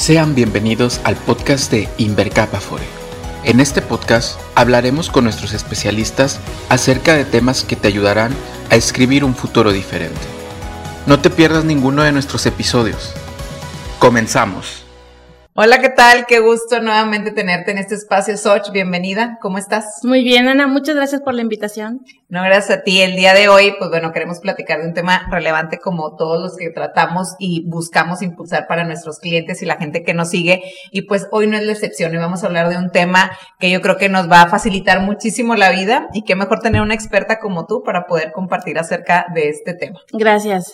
Sean bienvenidos al podcast de Invercap Afore. En este podcast hablaremos con nuestros especialistas acerca de temas que te ayudarán a escribir un futuro diferente. No te pierdas ninguno de nuestros episodios. Comenzamos. Hola, ¿qué tal? Qué gusto nuevamente tenerte en este espacio, Soch. Bienvenida. ¿Cómo estás? Muy bien, Ana. Muchas gracias por la invitación. No, gracias a ti. El día de hoy, pues bueno, queremos platicar de un tema relevante como todos los que tratamos y buscamos impulsar para nuestros clientes y la gente que nos sigue. Y pues hoy no es la excepción. y vamos a hablar de un tema que yo creo que nos va a facilitar muchísimo la vida y qué mejor tener una experta como tú para poder compartir acerca de este tema. Gracias.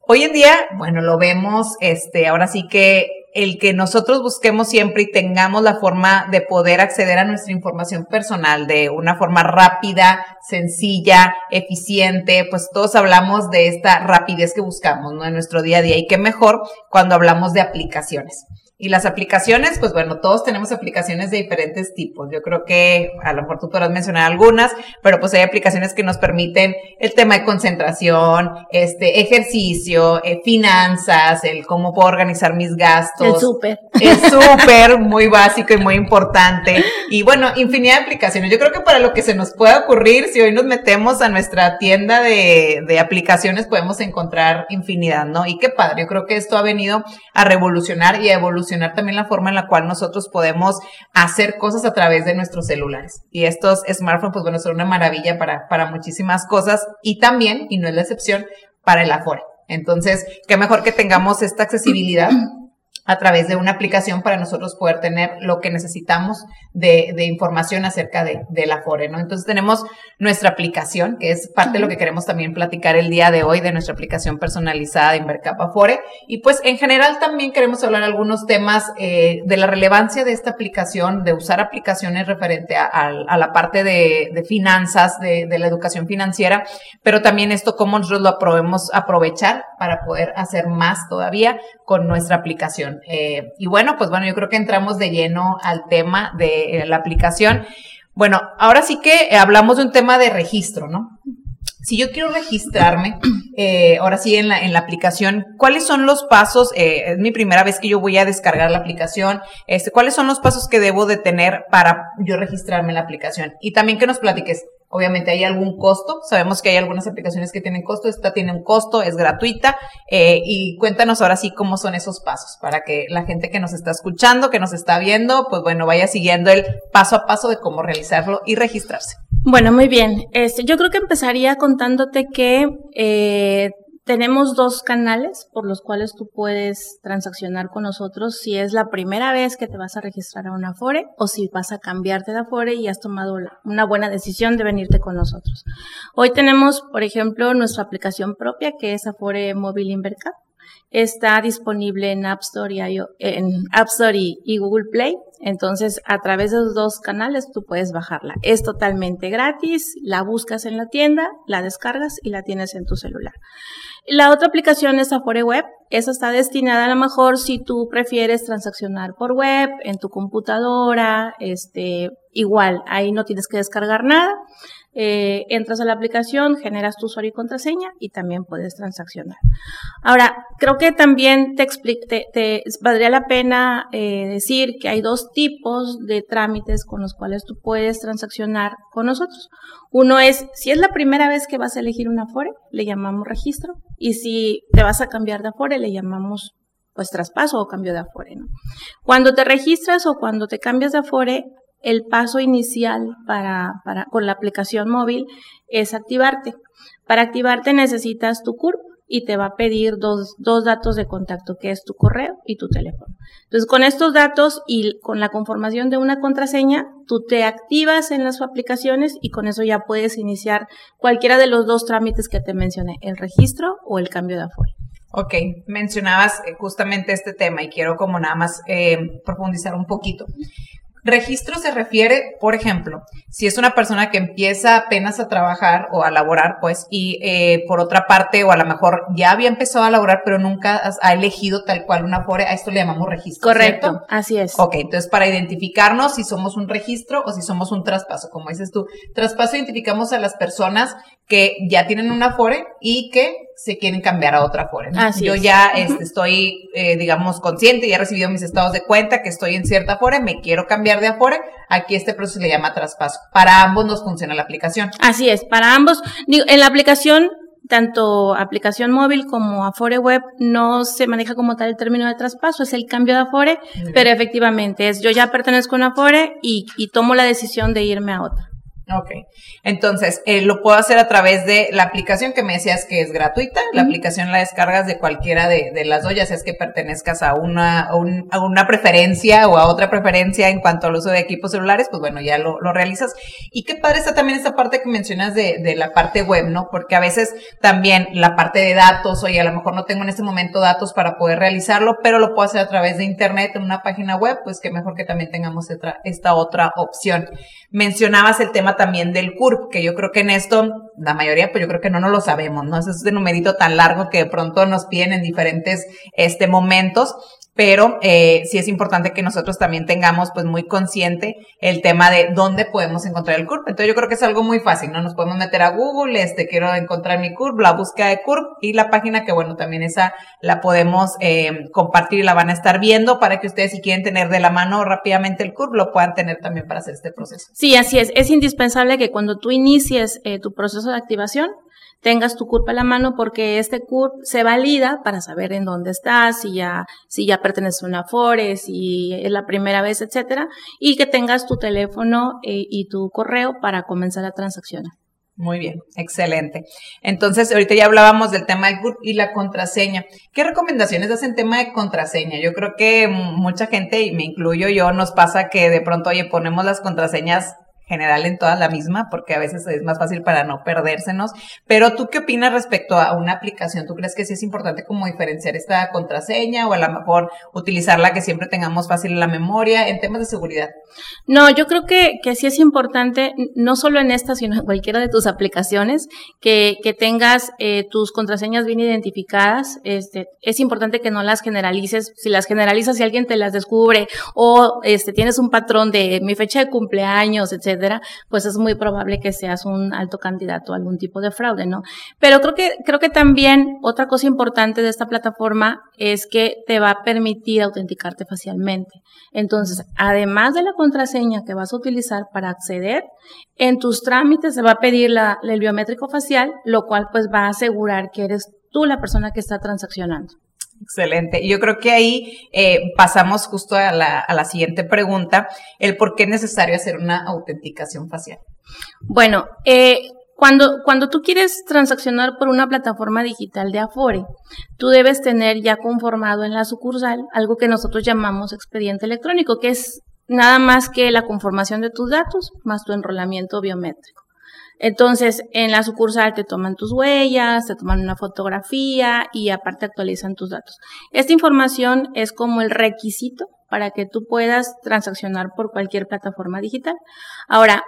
Hoy en día, bueno, lo vemos, este, ahora sí que el que nosotros busquemos siempre y tengamos la forma de poder acceder a nuestra información personal de una forma rápida, sencilla, eficiente, pues todos hablamos de esta rapidez que buscamos, ¿no? En nuestro día a día y qué mejor cuando hablamos de aplicaciones. Y las aplicaciones, pues bueno, todos tenemos aplicaciones de diferentes tipos. Yo creo que a lo mejor tú podrás mencionar algunas, pero pues hay aplicaciones que nos permiten el tema de concentración, este ejercicio, eh, finanzas, el cómo puedo organizar mis gastos. El súper. El súper, muy básico y muy importante. Y bueno, infinidad de aplicaciones. Yo creo que para lo que se nos pueda ocurrir, si hoy nos metemos a nuestra tienda de, de aplicaciones, podemos encontrar infinidad, ¿no? Y qué padre. Yo creo que esto ha venido a revolucionar y a evolucionar también la forma en la cual nosotros podemos hacer cosas a través de nuestros celulares. Y estos smartphones, pues bueno, son una maravilla para, para muchísimas cosas y también, y no es la excepción, para el Afore. Entonces, qué mejor que tengamos esta accesibilidad a través de una aplicación para nosotros poder tener lo que necesitamos de, de información acerca de, de, la FORE, ¿no? Entonces tenemos nuestra aplicación, que es parte de lo que queremos también platicar el día de hoy de nuestra aplicación personalizada de Invercap Afore. Y pues en general también queremos hablar algunos temas eh, de la relevancia de esta aplicación, de usar aplicaciones referente a, a, a la parte de, de finanzas, de, de, la educación financiera, pero también esto cómo nosotros lo podemos aprovechar para poder hacer más todavía con nuestra aplicación. Eh, y bueno, pues bueno, yo creo que entramos de lleno al tema de eh, la aplicación. Bueno, ahora sí que eh, hablamos de un tema de registro, ¿no? Si yo quiero registrarme, ahora sí en la, en la aplicación, ¿cuáles son los pasos? Es mi primera vez que yo voy a descargar la aplicación. Este, ¿Cuáles son los pasos que debo de tener para yo registrarme en la aplicación? Y también que nos platiques, Obviamente hay algún costo, sabemos que hay algunas aplicaciones que tienen costo, esta tiene un costo, es gratuita eh, y cuéntanos ahora sí cómo son esos pasos para que la gente que nos está escuchando, que nos está viendo, pues bueno, vaya siguiendo el paso a paso de cómo realizarlo y registrarse. Bueno, muy bien. Este, yo creo que empezaría contándote que eh, tenemos dos canales por los cuales tú puedes transaccionar con nosotros si es la primera vez que te vas a registrar a una Afore o si vas a cambiarte de Afore y has tomado una buena decisión de venirte con nosotros. Hoy tenemos, por ejemplo, nuestra aplicación propia que es Afore Mobile Invercap. Está disponible en App Store y, en App Store y Google Play. Entonces, a través de los dos canales tú puedes bajarla. Es totalmente gratis, la buscas en la tienda, la descargas y la tienes en tu celular. La otra aplicación es Afore Web. Esa está destinada a lo mejor si tú prefieres transaccionar por web, en tu computadora, este, igual, ahí no tienes que descargar nada. Eh, entras a la aplicación, generas tu usuario y contraseña y también puedes transaccionar. Ahora, creo que también te, te, te valdría la pena eh, decir que hay dos tipos de trámites con los cuales tú puedes transaccionar con nosotros. Uno es, si es la primera vez que vas a elegir una Afore, le llamamos registro, y si te vas a cambiar de Afore, le llamamos pues traspaso o cambio de Afore. ¿no? Cuando te registras o cuando te cambias de Afore, el paso inicial para, con la aplicación móvil es activarte. Para activarte necesitas tu CURP y te va a pedir dos, dos datos de contacto, que es tu correo y tu teléfono. Entonces, con estos datos y con la conformación de una contraseña, tú te activas en las aplicaciones y con eso ya puedes iniciar cualquiera de los dos trámites que te mencioné, el registro o el cambio de aforo. Ok, mencionabas eh, justamente este tema y quiero como nada más eh, profundizar un poquito. Registro se refiere, por ejemplo, si es una persona que empieza apenas a trabajar o a laborar, pues, y eh, por otra parte, o a lo mejor ya había empezado a laborar, pero nunca ha elegido tal cual una FORE, a esto le llamamos registro. Correcto, ¿cierto? así es. Ok, entonces para identificarnos si somos un registro o si somos un traspaso, como dices tú. Traspaso identificamos a las personas que ya tienen una FORE y que se quieren cambiar a otra Afore. Así Yo es. ya este, estoy, eh, digamos, consciente y he recibido mis estados de cuenta que estoy en cierta Afore, me quiero cambiar de Afore. Aquí este proceso se le llama traspaso. Para ambos nos funciona la aplicación. Así es, para ambos. Digo, en la aplicación, tanto aplicación móvil como Afore Web, no se maneja como tal el término de traspaso, es el cambio de Afore, pero efectivamente es yo ya pertenezco a una Afore y, y tomo la decisión de irme a otra. Ok. Entonces, eh, lo puedo hacer a través de la aplicación que me decías que es gratuita. La aplicación la descargas de cualquiera de, de las dos, ya sea es que pertenezcas a una, a, un- a una preferencia o a otra preferencia en cuanto al uso de equipos celulares, pues bueno, ya lo, lo realizas. Y qué padre está también esta parte que mencionas de, de la parte web, ¿no? Porque a veces también la parte de datos, oye, a lo mejor no tengo en este momento datos para poder realizarlo, pero lo puedo hacer a través de internet en una página web, pues qué mejor que también tengamos esta, esta otra opción. Mencionabas el tema también del CURP, que yo creo que en esto, la mayoría, pues yo creo que no nos lo sabemos, ¿no? Es este numerito tan largo que de pronto nos piden en diferentes este, momentos, pero eh, sí es importante que nosotros también tengamos pues muy consciente el tema de dónde podemos encontrar el CURP. Entonces yo creo que es algo muy fácil, ¿no? Nos podemos meter a Google, este, quiero encontrar mi CURP, la búsqueda de CURP y la página que bueno, también esa la podemos eh, compartir la van a estar viendo para que ustedes si quieren tener de la mano rápidamente el CURP, lo puedan tener también para hacer este proceso. Sí, así es. Es indispensable que cuando tú inicies eh, tu proceso de activación, tengas tu CURP a la mano porque este CURP se valida para saber en dónde estás, si ya, si ya perteneces a una Afore, si es la primera vez, etcétera, y que tengas tu teléfono eh, y tu correo para comenzar a transaccionar. Muy bien, excelente. Entonces, ahorita ya hablábamos del tema del CURP y la contraseña. ¿Qué recomendaciones das en tema de contraseña? Yo creo que mucha gente, y me incluyo yo, nos pasa que de pronto, oye, ponemos las contraseñas general en todas la misma, porque a veces es más fácil para no perdérsenos. Pero tú qué opinas respecto a una aplicación? ¿Tú crees que sí es importante como diferenciar esta contraseña o a lo mejor utilizarla que siempre tengamos fácil en la memoria en temas de seguridad? No, yo creo que, que sí es importante, no solo en esta, sino en cualquiera de tus aplicaciones, que, que tengas eh, tus contraseñas bien identificadas. Este, es importante que no las generalices. Si las generalizas y alguien te las descubre o este, tienes un patrón de mi fecha de cumpleaños, pues es muy probable que seas un alto candidato a algún tipo de fraude, ¿no? Pero creo que, creo que también otra cosa importante de esta plataforma es que te va a permitir autenticarte facialmente. Entonces, además de la contraseña que vas a utilizar para acceder, en tus trámites se va a pedir la, el biométrico facial, lo cual pues va a asegurar que eres tú la persona que está transaccionando. Excelente. Yo creo que ahí eh, pasamos justo a la, a la siguiente pregunta, el por qué es necesario hacer una autenticación facial. Bueno, eh, cuando, cuando tú quieres transaccionar por una plataforma digital de Afore, tú debes tener ya conformado en la sucursal algo que nosotros llamamos expediente electrónico, que es nada más que la conformación de tus datos más tu enrolamiento biométrico. Entonces, en la sucursal te toman tus huellas, te toman una fotografía y aparte actualizan tus datos. Esta información es como el requisito para que tú puedas transaccionar por cualquier plataforma digital. Ahora,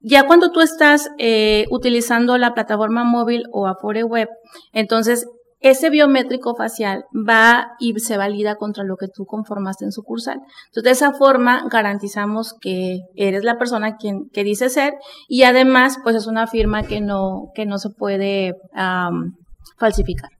ya cuando tú estás eh, utilizando la plataforma móvil o Afore Web, entonces ese biométrico facial va y se valida contra lo que tú conformaste en sucursal. Entonces, de esa forma garantizamos que eres la persona quien, que dice ser y además, pues es una firma que no, que no se puede um, falsificar.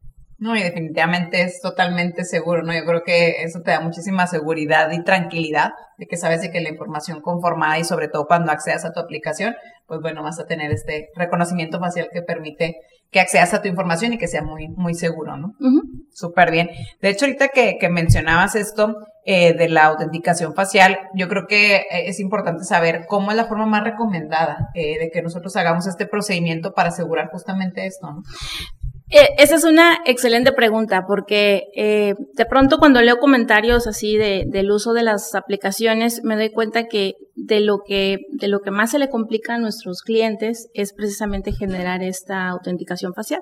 No, y definitivamente es totalmente seguro, ¿no? Yo creo que eso te da muchísima seguridad y tranquilidad de que sabes de que la información conformada y sobre todo cuando accedas a tu aplicación, pues bueno, vas a tener este reconocimiento facial que permite que accedas a tu información y que sea muy, muy seguro, ¿no? Uh -huh. Súper bien. De hecho, ahorita que, que mencionabas esto eh, de la autenticación facial, yo creo que es importante saber cómo es la forma más recomendada eh, de que nosotros hagamos este procedimiento para asegurar justamente esto, ¿no? Eh, esa es una excelente pregunta porque eh, de pronto cuando leo comentarios así de, del uso de las aplicaciones me doy cuenta que de lo que de lo que más se le complica a nuestros clientes es precisamente generar esta autenticación facial.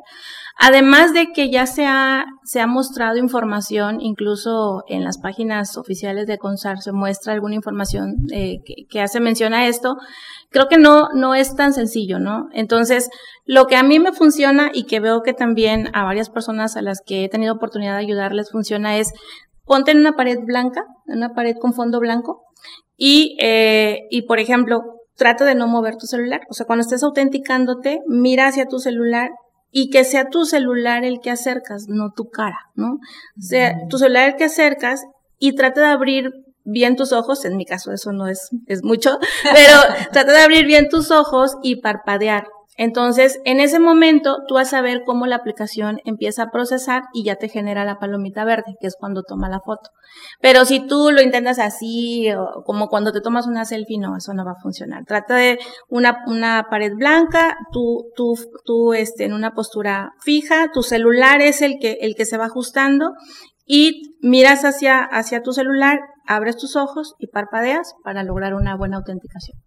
Además de que ya se ha, se ha mostrado información, incluso en las páginas oficiales de CONSAR se muestra alguna información eh, que, hace mención a esto, creo que no, no es tan sencillo, ¿no? Entonces, lo que a mí me funciona y que veo que también a varias personas a las que he tenido oportunidad de ayudarles funciona es ponte una pared blanca, una pared con fondo blanco y, eh, y por ejemplo, trata de no mover tu celular. O sea, cuando estés autenticándote, mira hacia tu celular y que sea tu celular el que acercas, no tu cara, ¿no? O sea, tu celular el que acercas y trata de abrir bien tus ojos, en mi caso eso no es, es mucho, pero trata de abrir bien tus ojos y parpadear. Entonces, en ese momento, tú vas a ver cómo la aplicación empieza a procesar y ya te genera la palomita verde, que es cuando toma la foto. Pero si tú lo intentas así, como cuando te tomas una selfie, no, eso no va a funcionar. Trata de una, una pared blanca, tú, tú, tú, este, en una postura fija, tu celular es el que, el que se va ajustando y miras hacia, hacia tu celular, abres tus ojos y parpadeas para lograr una buena autenticación.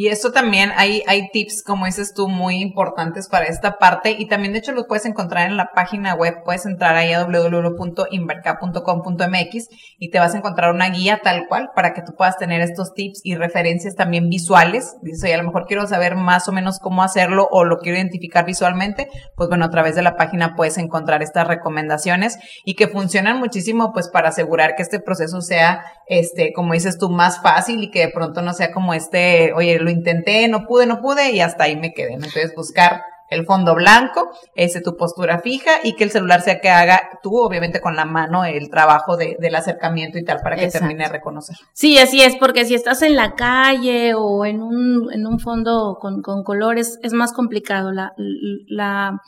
Y esto también hay, hay tips, como dices tú, muy importantes para esta parte. Y también, de hecho, los puedes encontrar en la página web. Puedes entrar ahí a www.inverca.com.mx y te vas a encontrar una guía tal cual para que tú puedas tener estos tips y referencias también visuales. Dice, a lo mejor quiero saber más o menos cómo hacerlo o lo quiero identificar visualmente. Pues bueno, a través de la página puedes encontrar estas recomendaciones y que funcionan muchísimo, pues para asegurar que este proceso sea, este, como dices tú, más fácil y que de pronto no sea como este, oye, lo intenté, no pude, no pude y hasta ahí me quedé. Entonces buscar el fondo blanco, ese tu postura fija y que el celular sea que haga tú, obviamente con la mano, el trabajo de, del acercamiento y tal para que termine de reconocer. Sí, así es, porque si estás en la calle o en un, en un fondo con, con colores, es más complicado. La, la,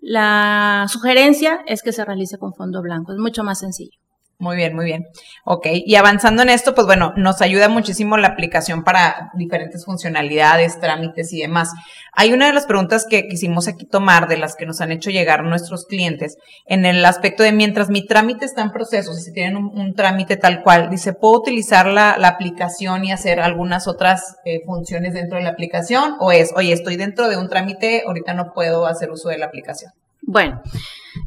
la sugerencia es que se realice con fondo blanco, es mucho más sencillo. Muy bien, muy bien. Ok, y avanzando en esto, pues bueno, nos ayuda muchísimo la aplicación para diferentes funcionalidades, trámites y demás. Hay una de las preguntas que quisimos aquí tomar, de las que nos han hecho llegar nuestros clientes, en el aspecto de mientras mi trámite está en proceso, si tienen un, trámite tal cual, dice, ¿puedo utilizar la, la aplicación y hacer algunas otras eh, funciones dentro de la aplicación? ¿O es, oye, estoy dentro de un trámite, ahorita no puedo hacer uso de la aplicación? Bueno,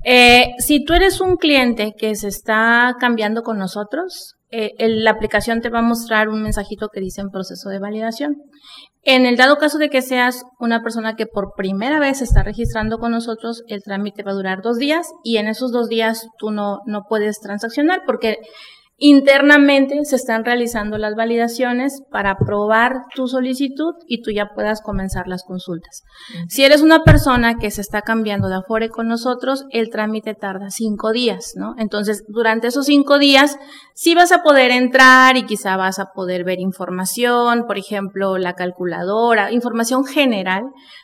eh, si tú eres un cliente que se está cambiando con nosotros, eh, la aplicación te va a mostrar un mensajito que dice en proceso de validación. En el dado caso de que seas una persona que por primera vez se está registrando con nosotros, el trámite va a durar dos días y en esos dos días tú no, no puedes transaccionar porque Internamente se están realizando las validaciones para aprobar tu solicitud y tú ya puedas comenzar las consultas. Si eres una persona que se está cambiando de Afore con nosotros, el trámite tarda cinco días, ¿no? Entonces, durante esos cinco días, sí vas a poder entrar y quizá vas a poder ver información, por ejemplo, la calculadora, información general,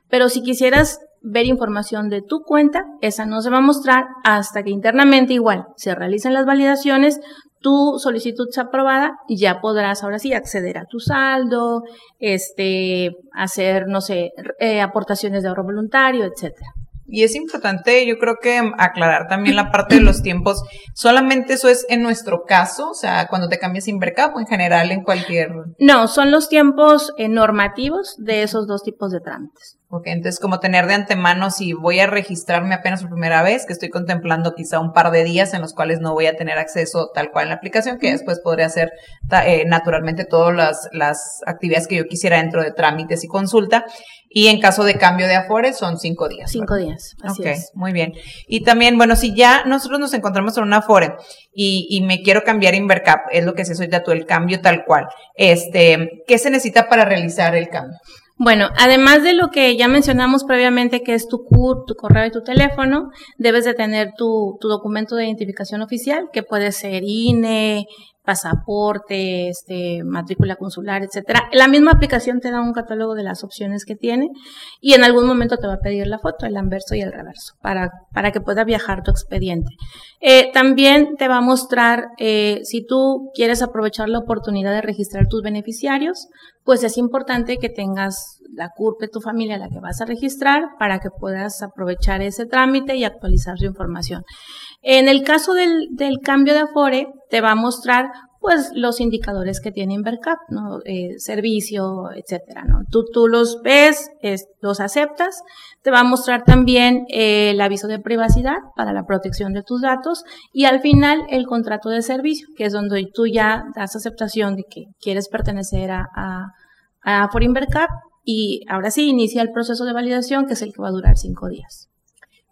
pero si quisieras ver información de tu cuenta, esa no se va a mostrar hasta que internamente igual se realicen las validaciones, tu solicitud sea aprobada y ya podrás ahora sí acceder a tu saldo, este, hacer, no sé, eh, aportaciones de ahorro voluntario, etcétera. Y es importante, yo creo que aclarar también la parte de los tiempos. Solamente eso es en nuestro caso, o sea, cuando te cambias Invercap o en general en cualquier. No, son los tiempos eh, normativos de esos dos tipos de trámites. Ok, entonces como tener de antemano si voy a registrarme apenas por primera vez, que estoy contemplando quizá un par de días en los cuales no voy a tener acceso tal cual en la aplicación, que después podré hacer eh, naturalmente todas las, las actividades que yo quisiera dentro de trámites y consulta. Y en caso de cambio de Afore son cinco días. Cinco días, así Ok, muy bien. Y también, bueno, si ya nosotros nos encontramos en una Afore y, y me quiero cambiar a Invercap, es lo que se ya tú, el cambio tal cual, este, ¿qué se necesita para realizar el cambio? Bueno, además de lo que ya mencionamos previamente, que es tu CUR, tu correo y tu teléfono, debes de tener tu, tu documento de identificación oficial, que puede ser INE, pasaporte, este, matrícula consular, etcétera. La misma aplicación te da un catálogo de las opciones que tiene y en algún momento te va a pedir la foto, el anverso y el reverso, para, para que pueda viajar tu expediente. Eh, también te va a mostrar eh, si tú quieres aprovechar la oportunidad de registrar tus beneficiarios, pues es importante que tengas la CURP de tu familia, la que vas a registrar, para que puedas aprovechar ese trámite y actualizar su información. En el caso del, del cambio de Afore, te va a mostrar pues los indicadores que tiene Invercap, ¿no? Eh, servicio, etcétera, ¿no? Tú, tú los ves, los aceptas, te va a mostrar también eh, el aviso de privacidad para la protección de tus datos y al final el contrato de servicio, que es donde tú ya das aceptación de que quieres pertenecer a, a, a For Invercap y ahora sí inicia el proceso de validación que es el que va a durar cinco días.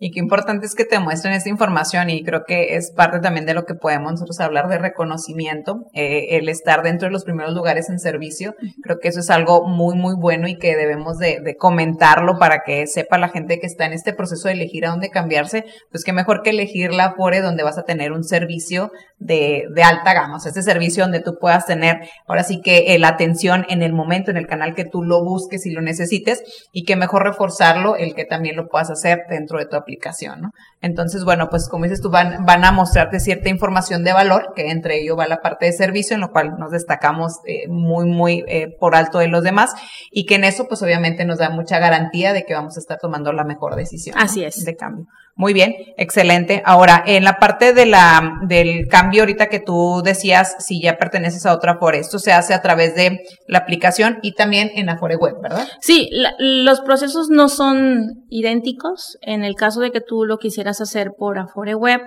Y qué importante es que te muestren esta información y creo que es parte también de lo que podemos nosotros hablar de reconocimiento, eh, el estar dentro de los primeros lugares en servicio. Creo que eso es algo muy, muy bueno y que debemos de, de comentarlo para que sepa la gente que está en este proceso de elegir a dónde cambiarse, pues qué mejor que elegir la Afore donde vas a tener un servicio de, de alta gama, o sea, este servicio donde tú puedas tener ahora sí que eh, la atención en el momento, en el canal que tú lo busques y lo necesites y que mejor reforzarlo el que también lo puedas hacer dentro de tu aplicación, ¿no? Entonces, bueno, pues como dices tú, van, van a mostrarte cierta información de valor, que entre ello va la parte de servicio, en lo cual nos destacamos eh, muy, muy eh, por alto de los demás, y que en eso, pues obviamente nos da mucha garantía de que vamos a estar tomando la mejor decisión. Así es. De cambio. Muy bien, excelente. Ahora, en la parte de la, del cambio ahorita que tú decías, si ya perteneces a otra Afore, esto se hace a través de la aplicación y también en Afore Web, ¿verdad? Sí, la, los procesos no son idénticos. En el caso de que tú lo quisieras hacer por Afore Web,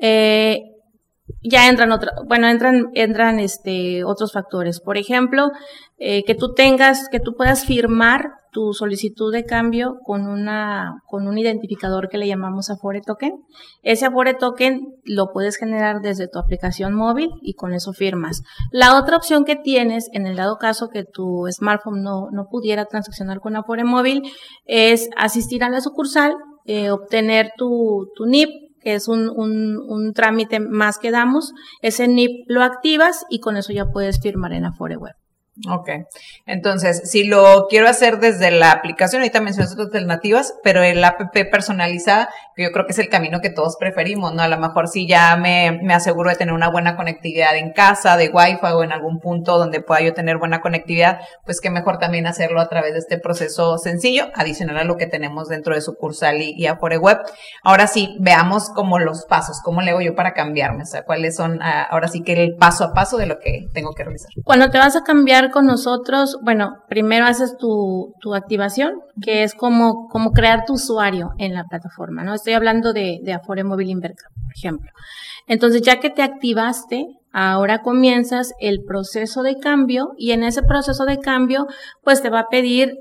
eh, ya entran otros, bueno, entran, entran este, otros factores. Por ejemplo, eh, que tú tengas, que tú puedas firmar tu solicitud de cambio con una, con un identificador que le llamamos Afore Token. Ese Afore Token lo puedes generar desde tu aplicación móvil y con eso firmas. La otra opción que tienes, en el dado caso que tu smartphone no, no pudiera transaccionar con Afore móvil, es asistir a la sucursal, eh, obtener tu, tu NIP, que es un, un, un, trámite más que damos. Ese NIP lo activas y con eso ya puedes firmar en Afore Web. Ok, entonces, si lo quiero hacer desde la aplicación, ahorita mencionas alternativas, pero el app personalizada, que yo creo que es el camino que todos preferimos, ¿no? A lo mejor si ya me, me aseguro de tener una buena conectividad en casa, de Wi-Fi o en algún punto donde pueda yo tener buena conectividad, pues que mejor también hacerlo a través de este proceso sencillo, adicional a lo que tenemos dentro de sucursal y, y Afore Web. Ahora sí, veamos como los pasos, cómo le hago yo para cambiarme, o sea, cuáles son ah, ahora sí que el paso a paso de lo que tengo que realizar. Cuando te vas a cambiar con nosotros, bueno, primero haces tu, tu activación, que es como, como crear tu usuario en la plataforma, ¿no? Estoy hablando de, de Afore Móvil Inverca, por ejemplo. Entonces, ya que te activaste, ahora comienzas el proceso de cambio y en ese proceso de cambio, pues te va a pedir,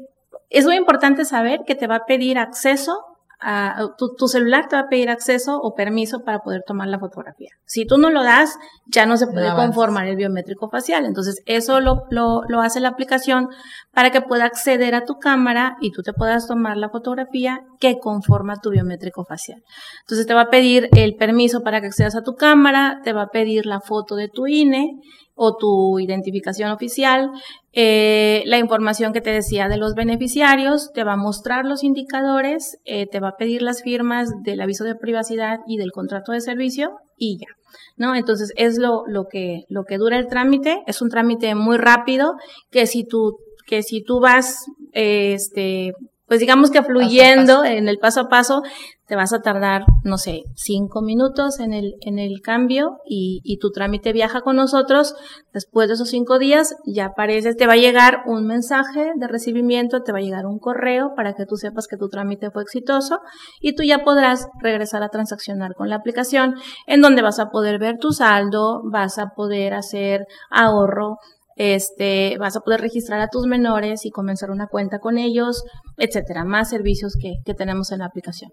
es muy importante saber que te va a pedir acceso a, tu, tu, celular te va a pedir acceso o permiso para poder tomar la fotografía. Si tú no lo das, ya no se puede no conformar el biométrico facial. Entonces, eso lo, lo, lo, hace la aplicación para que pueda acceder a tu cámara y tú te puedas tomar la fotografía que conforma tu biométrico facial. Entonces, te va a pedir el permiso para que accedas a tu cámara, te va a pedir la foto de tu INE o tu identificación oficial, eh, la información que te decía de los beneficiarios, te va a mostrar los indicadores, eh, te va a pedir las firmas del aviso de privacidad y del contrato de servicio y ya. ¿No? Entonces es lo, lo que, lo que dura el trámite, es un trámite muy rápido, que si tú, que si tú vas, eh, este, pues digamos que fluyendo paso paso. en el paso a paso, te vas a tardar, no sé, cinco minutos en el, en el cambio y, y, tu trámite viaja con nosotros. Después de esos cinco días ya aparece, te va a llegar un mensaje de recibimiento, te va a llegar un correo para que tú sepas que tu trámite fue exitoso y tú ya podrás regresar a transaccionar con la aplicación en donde vas a poder ver tu saldo, vas a poder hacer ahorro este, vas a poder registrar a tus menores y comenzar una cuenta con ellos, etcétera, más servicios que, que tenemos en la aplicación.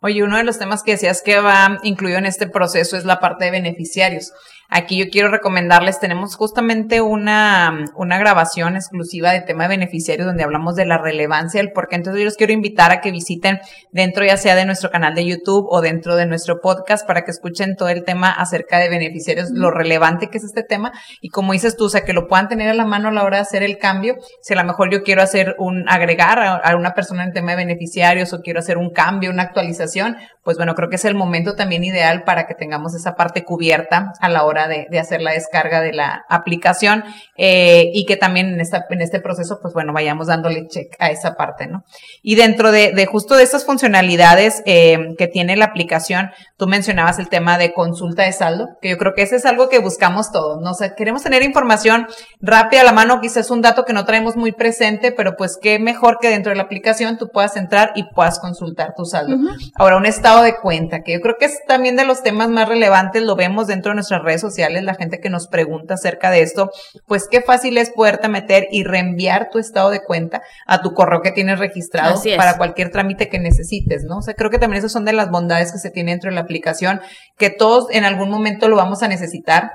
Oye, uno de los temas que decías que va incluido en este proceso es la parte de beneficiarios. Aquí yo quiero recomendarles, tenemos justamente una, una grabación exclusiva de tema de beneficiarios donde hablamos de la relevancia del por qué. Entonces yo los quiero invitar a que visiten dentro ya sea de nuestro canal de YouTube o dentro de nuestro podcast para que escuchen todo el tema acerca de beneficiarios, lo relevante que es este tema. Y como dices tú, o sea, que lo puedan tener a la mano a la hora de hacer el cambio. Si a lo mejor yo quiero hacer un, agregar a, a una persona en tema de beneficiarios o quiero hacer un cambio, una actualización, pues bueno, creo que es el momento también ideal para que tengamos esa parte cubierta a la hora de, de hacer la descarga de la aplicación eh, y que también en, esta, en este proceso, pues bueno, vayamos dándole check a esa parte, ¿no? Y dentro de, de justo de estas funcionalidades eh, que tiene la aplicación, tú mencionabas el tema de consulta de saldo, que yo creo que ese es algo que buscamos todos, ¿no? O sea, queremos tener información rápida a la mano, quizás un dato que no traemos muy presente, pero pues qué mejor que dentro de la aplicación tú puedas entrar y puedas consultar tu saldo. Uh -huh. Ahora, un estado de cuenta, que yo creo que es también de los temas más relevantes, lo vemos dentro de nuestras redes sociales sociales, la gente que nos pregunta acerca de esto, pues qué fácil es poderte meter y reenviar tu estado de cuenta a tu correo que tienes registrado para cualquier trámite que necesites, ¿no? O sea, creo que también esas son de las bondades que se tiene dentro de la aplicación, que todos en algún momento lo vamos a necesitar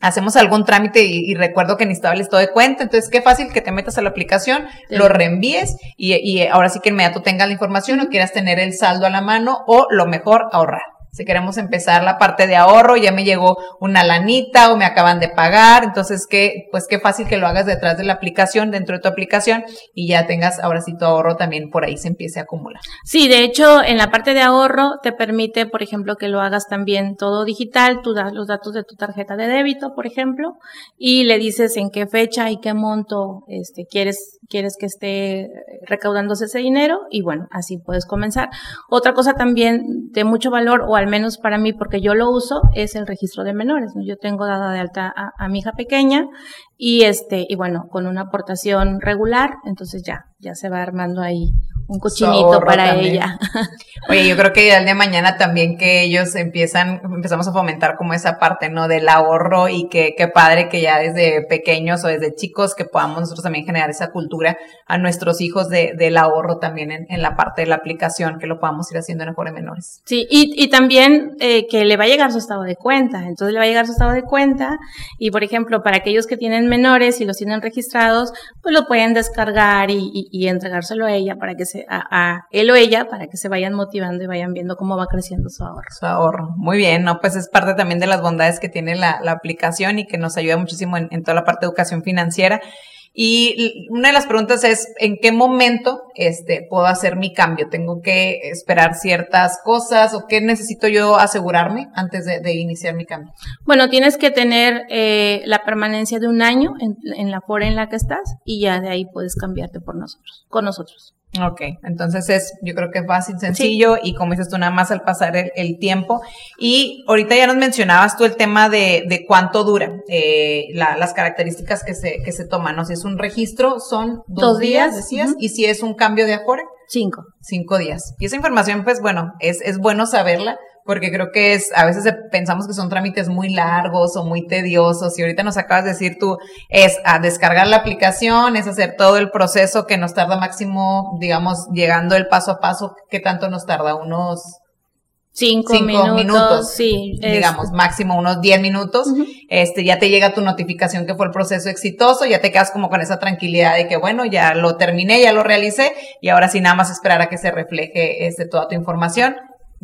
hacemos algún trámite y, recuerdo que necesitaba el estado de cuenta, entonces qué fácil que te metas a la aplicación, lo reenvíes y, y, ahora sí que inmediato tengas la información o quieras tener el saldo a la mano o lo mejor ahorrar. Si queremos empezar la parte de ahorro, ya me llegó una lanita o me acaban de pagar, entonces qué, pues qué fácil que lo hagas detrás de la aplicación, dentro de tu aplicación y ya tengas ahora sí tu ahorro también por ahí se empiece a acumular. Sí, de hecho, en la parte de ahorro te permite, por ejemplo, que lo hagas también todo digital, tú das los datos de tu tarjeta de débito, por ejemplo, y le dices en qué fecha y qué monto este, quieres, quieres que esté recaudándose ese dinero y bueno, así puedes comenzar. Otra cosa también de mucho valor o al menos para mí, porque yo lo uso, es el registro de menores. Yo tengo dada de alta a, mi hija pequeña y este, y bueno, con una aportación regular, entonces ya, ya se va armando ahí un cochinito para ella. Oye, yo creo que el de mañana también que ellos empiezan, empezamos a fomentar como esa parte, ¿no? Del ahorro y que qué padre que ya desde pequeños o desde chicos que podamos nosotros también generar esa cultura a nuestros hijos de, del ahorro también en, en la parte de la aplicación, que lo podamos ir haciendo en el de menores. Sí, y, y también eh, que le va a llegar su estado de cuenta. Entonces le va a llegar su estado de cuenta y, por ejemplo, para aquellos que tienen menores y los tienen registrados, pues lo pueden descargar y, entregárselo a ella para que se a, él o ella para que se vayan motivando y vayan viendo cómo va creciendo su ahorro. Su ahorro. Muy bien, ¿no? Pues es parte también de las bondades que tiene la, aplicación y que nos ayuda muchísimo en, toda la parte de educación financiera. Y una de las preguntas es, ¿en qué momento este, puedo hacer mi cambio? ¿Tengo que esperar ciertas cosas o qué necesito yo asegurarme antes de, iniciar mi cambio? Bueno, tienes que tener eh, la permanencia de un año en, en la fora en la que estás y ya de ahí puedes cambiarte por nosotros, con nosotros. Ok, entonces es, yo creo que es fácil, sencillo y como dices tú, nada más al pasar el, tiempo. Y ahorita ya nos mencionabas tú el tema de, de cuánto dura, eh, las características que se, que se toman, ¿no? Si es un registro, son dos, días, decías, y si es un cambio de afore. Cinco. Cinco días. Y esa información, pues bueno, es, es bueno saberla porque creo que es, a veces pensamos que son trámites muy largos o muy tediosos y ahorita nos acabas de decir tú, es a descargar la aplicación, es hacer todo el proceso que nos tarda máximo, digamos, llegando el paso a paso, ¿qué tanto nos tarda? Unos Cinco, minutos, sí. Digamos, máximo unos diez minutos. Este, ya te llega tu notificación que fue el proceso exitoso, ya te quedas como con esa tranquilidad de que, bueno, ya lo terminé, ya lo realicé, y ahora sí nada más esperar a que se refleje este, toda tu información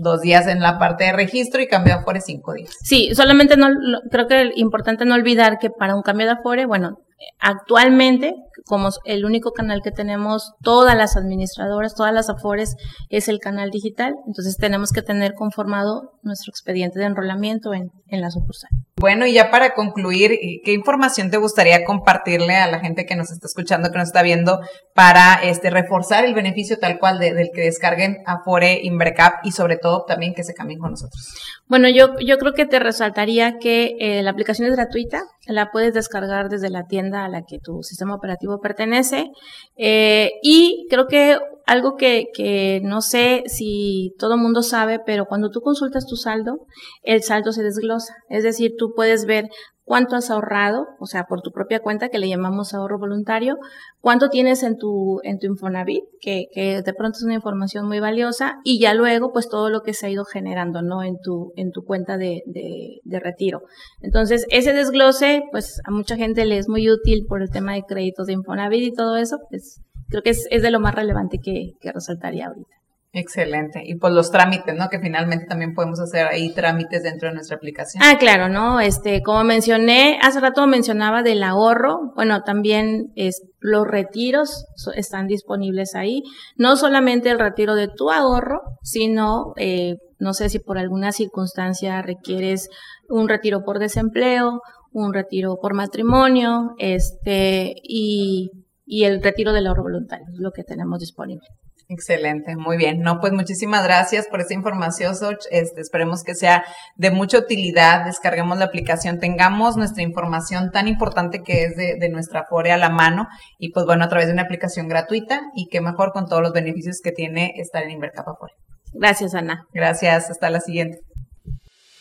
dos días en la parte de registro y cambio de Afore cinco días. Sí, solamente no, creo que es importante no olvidar que para un cambio de Afore, bueno, actualmente, como el único canal que tenemos, todas las administradoras, todas las Afores, es el canal digital, entonces tenemos que tener conformado nuestro expediente de enrolamiento en, en la sucursal. Bueno, y ya para concluir, ¿qué información te gustaría compartirle a la gente que nos está escuchando, que nos está viendo, para este reforzar el beneficio tal cual del que descarguen Afore Invercap y sobre todo también que se cambien con nosotros? Bueno, yo, yo creo que te resaltaría que eh, la aplicación es gratuita, la puedes descargar desde la tienda a la que tu sistema operativo pertenece eh, y creo que algo que, que no sé si todo el mundo sabe, pero cuando tú consultas tu saldo, el saldo se desglosa. Es decir, tú puedes ver cuánto has ahorrado, o sea, por tu propia cuenta, que le llamamos ahorro voluntario, cuánto tienes en tu, en tu Infonavit, que, que de pronto es una información muy valiosa, y ya luego, pues todo lo que se ha ido generando, ¿no? En tu, en tu cuenta de, de, de retiro. Entonces, ese desglose, pues a mucha gente le es muy útil por el tema de créditos de Infonavit y todo eso, pues creo que es, es de lo más relevante que, que resaltaría ahorita. Excelente. Y pues los trámites, ¿no? Que finalmente también podemos hacer ahí trámites dentro de nuestra aplicación. Ah, claro, ¿no? Este, como mencioné, hace rato mencionaba del ahorro, bueno, también es, los retiros están disponibles ahí. No solamente el retiro de tu ahorro, sino, eh, no sé si por alguna circunstancia requieres un retiro por desempleo, un retiro por matrimonio, este, y y el retiro del ahorro voluntario, es lo que tenemos disponible. Excelente, muy bien. No, pues muchísimas gracias por esa información, Soch. Este, esperemos que sea de mucha utilidad. Descarguemos la aplicación, tengamos nuestra información tan importante que es de, nuestra Fore a la mano y pues bueno, a través de una aplicación gratuita y qué mejor con todos los beneficios que tiene estar en Invercapa Fore. Gracias, Ana. Gracias, hasta la siguiente.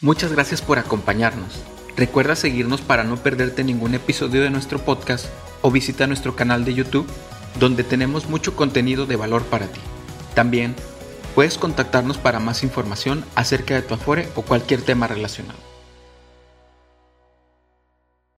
Muchas gracias por acompañarnos. Recuerda seguirnos para no perderte ningún episodio de nuestro podcast o visita nuestro canal de YouTube donde tenemos mucho contenido de valor para ti. También puedes contactarnos para más información acerca de tu Afore o cualquier tema relacionado.